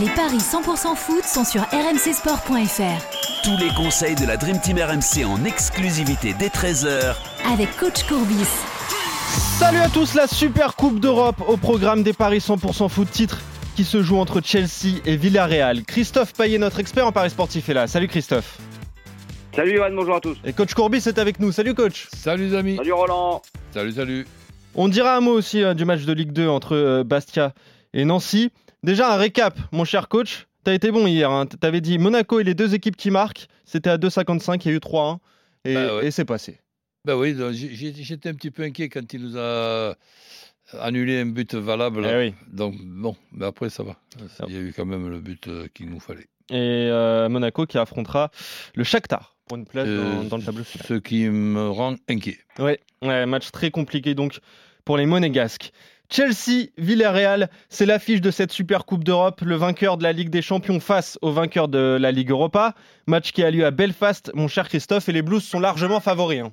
Les paris 100% foot sont sur rmcsport.fr. Tous les conseils de la Dream Team RMC en exclusivité dès 13h avec coach Courbis. Salut à tous, la Super Coupe d'Europe au programme des paris 100% foot titre qui se joue entre Chelsea et Villarreal. Christophe Payet, notre expert en paris sportif, est là. Salut Christophe. Salut Johan, bonjour à tous. Et coach Courbis est avec nous. Salut coach. Salut les amis. Salut Roland. Salut, salut. On dira un mot aussi euh, du match de Ligue 2 entre euh, Bastia et Nancy. Déjà un récap, mon cher coach. T'as été bon hier. Hein. T'avais dit Monaco et les deux équipes qui marquent. C'était à 2,55. Il y a eu 3-1. Et, Bah ouais. et c'est passé. Ben oui, j'étais un petit peu inquiet quand il nous a annulé un but valable. Eh oui. Donc bon, mais après ça va. Il y a eu quand même le but euh, qu'il nous fallait. Et euh, Monaco qui affrontera le Shakhtar pour une place Euh, dans, dans le tableau final. Ce qui me rend inquiet. Ouais, ouais, match très compliqué donc pour les Monégasques. Chelsea, Villarreal, c'est l'affiche de cette Super Coupe d'Europe. Le vainqueur de la Ligue des Champions face au vainqueur de la Ligue Europa. Match qui a lieu à Belfast, mon cher Christophe, et les Blues sont largement favoris. hein.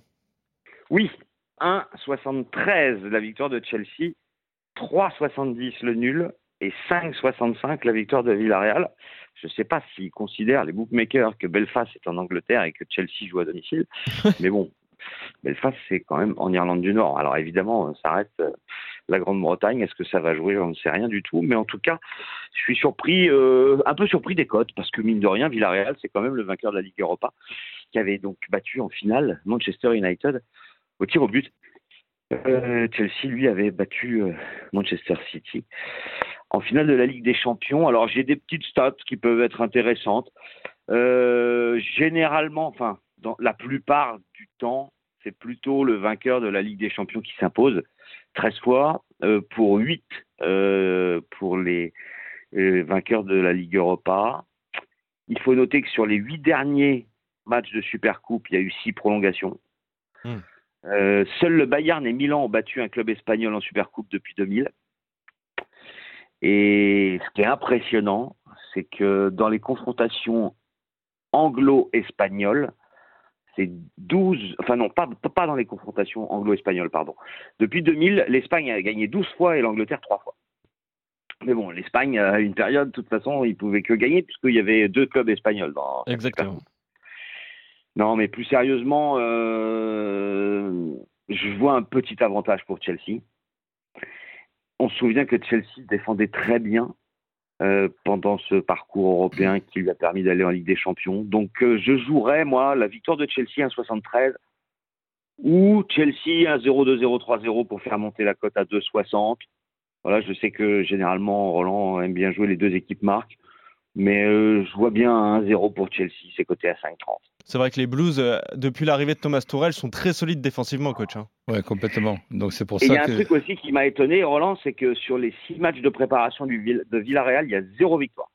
Oui, 1,73 la victoire de Chelsea, 3,70 le nul et 5,65 la victoire de Villarreal. Je ne sais pas s'ils considèrent, les bookmakers, que Belfast est en Angleterre et que Chelsea joue à domicile. Mais bon, Belfast, c'est quand même en Irlande du Nord. Alors évidemment, ça reste euh, la Grande-Bretagne. Est-ce que ça va jouer J'en sais rien du tout. Mais en tout cas, je suis surpris, euh, un peu surpris des cotes, parce que mine de rien, Villarreal, c'est quand même le vainqueur de la Ligue Europa, qui avait donc battu en finale Manchester United au tir au but. Euh, Chelsea, lui, avait battu euh, Manchester City en finale de la Ligue des Champions. Alors, j'ai des petites stats qui peuvent être intéressantes. Généralement, enfin, la plupart du temps, c'est plutôt le vainqueur de la Ligue des Champions qui s'impose. 13 fois euh, pour 8 euh, pour les euh, vainqueurs de la Ligue Europa. Il faut noter que sur les 8 derniers matchs de Supercoupe, il y a eu 6 prolongations. Hmm. Euh, seul le Bayern et Milan ont battu un club espagnol en Supercoupe depuis 2000. Et ce qui est impressionnant, c'est que dans les confrontations anglo-espagnoles, c'est 12, enfin non, pas, pas dans les confrontations anglo-espagnoles, pardon. Depuis 2000, l'Espagne a gagné 12 fois et l'Angleterre 3 fois. Mais bon, l'Espagne, à une période, de toute façon, ils pouvaient que gagner puisqu'il y avait deux clubs espagnols dans Exactement. non, mais plus sérieusement, euh, je vois un petit avantage pour Chelsea. On se souvient que Chelsea défendait très bien euh, pendant ce parcours européen qui lui a permis d'aller en Ligue des Champions. Donc euh, je jouerais, moi, la victoire de Chelsea 1,73 ou Chelsea 1,02, 0,3-0 pour faire monter la cote à 2,60. Voilà, je sais que généralement Roland aime bien jouer les deux équipes marques, mais euh, je vois bien un 1-0 pour Chelsea, c'est coté à 5,30. C'est vrai que les Blues, euh, depuis l'arrivée de Thomas Tourelle, sont très solides défensivement, coach. hein. Ouais, complètement. Donc c'est pour Et il y ça a un truc aussi qui m'a étonné, Roland, c'est que sur les six matchs de préparation du Vill- de Villarreal, il y a zéro victoire.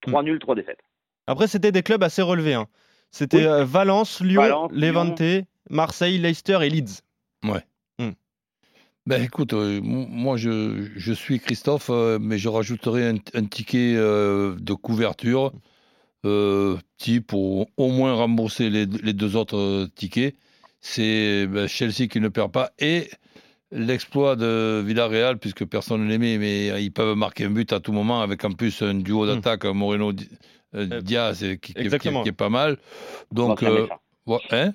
Trois nuls, trois défaites. Après, c'était des clubs assez relevés. hein. C'était Oui. euh, Valence, Lyon, Valence, Levante, Marseille, Leicester et Leeds. Ben écoute, euh, moi je, je suis Christophe, euh, mais je rajouterai un, un ticket euh, de couverture euh, petit pour au moins rembourser les, les deux autres euh, tickets. C'est ben, Chelsea qui ne perd pas et l'exploit de Villarreal, puisque personne ne l'aimait, mais ils peuvent marquer un but à tout moment avec en plus un duo d'attaque Moreno Di- euh, Euh, Diaz qui, qui- qui- exactement. qui est pas mal. Donc, L'ancien euh, ouais, hein?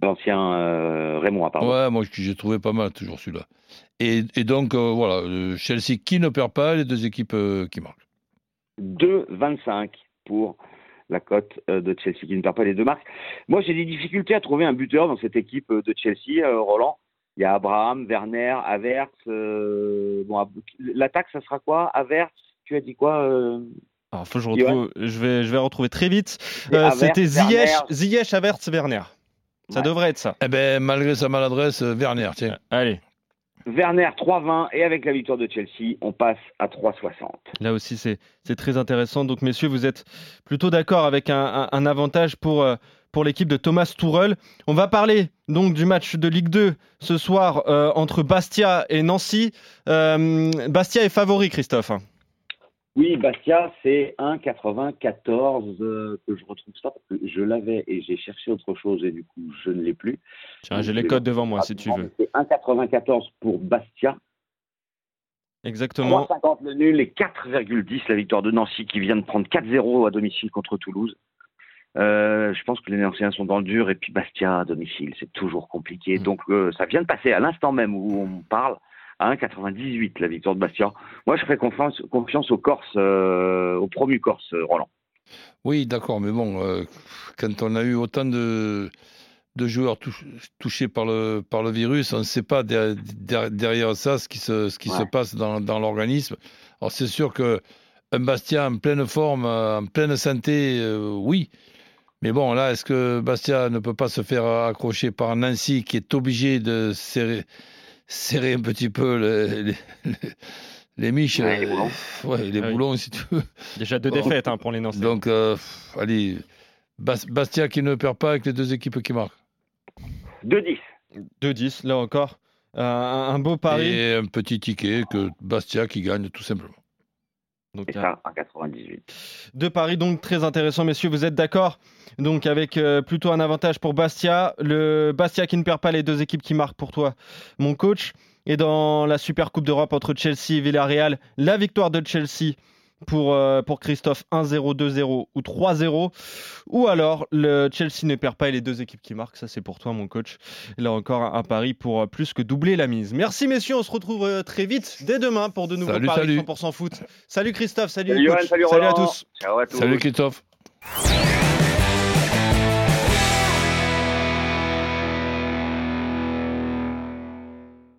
L'ancien euh, Raymond, pardon. Ouais, moi j'ai trouvé pas mal toujours celui-là. Et, et donc euh, voilà, euh, Chelsea qui ne perd pas, les deux équipes euh, qui marquent. 2,25 pour la cote euh, de Chelsea qui ne perd pas les deux marques. Moi, j'ai des difficultés à trouver un buteur dans cette équipe euh, de Chelsea, euh, Roland. Il y a Abraham, Werner, Havertz. euh, bon, l'attaque, ça sera quoi? Havertz, tu as dit quoi euh, Alors, faut que je, retrouve, je, vais, je vais retrouver très vite. Euh, C'était Ziyech, Werner. Ziyech, Havertz, Werner. Ça Ouais. devrait être ça. Eh ben malgré sa maladresse, Werner, tiens. Allez, Werner 3,20 et avec la victoire de Chelsea, on passe à 3,60. là aussi c'est très intéressant. Donc messieurs, vous êtes plutôt d'accord avec un, avantage pour, euh, pour l'équipe de Thomas Tuchel. On va parler donc du match de Ligue 2 ce soir euh, entre Bastia et Nancy. Euh, Bastia est favori, Christophe. Oui, Bastia, c'est 1,94 euh, que je retrouve ça parce que je l'avais et j'ai cherché autre chose et du coup je ne l'ai plus. Tiens, j'ai les codes devant moi si tu veux. C'est 1,94 pour Bastia Exactement. 3,50 le nul et 4,10 la victoire de Nancy qui vient de prendre 4-0 à domicile contre Toulouse. Euh, je pense que les Nancéens sont dans le dur et puis Bastia à domicile, c'est toujours compliqué. Mm. Donc euh, ça vient de passer à l'instant même où on parle à 1,98 la victoire de Bastia. Moi, je ferai confiance, confiance aux Corses, euh, au promu Corse, euh, Roland. Oui, d'accord, mais bon, euh, quand on a eu autant de, de joueurs touch- touchés par le, par le virus, on ne sait pas der- der- derrière ça ce qui se, ce qui se Ouais. passe dans, dans l'organisme. Alors c'est sûr que un Bastia en pleine forme, euh, en pleine santé, euh, oui. Mais bon, là, est-ce que Bastia ne peut pas se faire accrocher par Nancy qui est obligé de serrer, serrer un petit peu les, les, les miches Ouais, les boulons. ouais, les Ah oui. boulons, si tu veux. Déjà deux Bon. défaites hein, pour les Nancy. Donc, euh, allez, Bas- Bastia qui ne perd pas avec les deux équipes qui marquent. 2-10. 2-10, là encore. Euh, un, un beau pari. Et un petit ticket que Bastia qui gagne tout simplement. Donc, euh, ça, 1,98. Deux paris donc très intéressants, messieurs. Vous êtes d'accord? Donc avec euh, plutôt un avantage pour Bastia. Le Bastia qui ne perd pas les deux équipes qui marquent pour toi, mon coach. Et dans la Super Coupe d'Europe entre Chelsea et Villarreal, la victoire de Chelsea pour, euh, pour Christophe 1-0, 2-0 ou 3-0. Ou alors le Chelsea ne perd pas et les deux équipes qui marquent. Ça c'est pour toi, mon coach. Là encore un, un pari pour euh, plus que doubler la mise. Merci messieurs, on se retrouve euh, très vite dès demain pour de nouveaux Salut, paris salut. 100% foot. Salut Christophe, salut, Salut, coach. Johan, salut, salut à Roland. tous. Ciao à tous. Salut Christophe.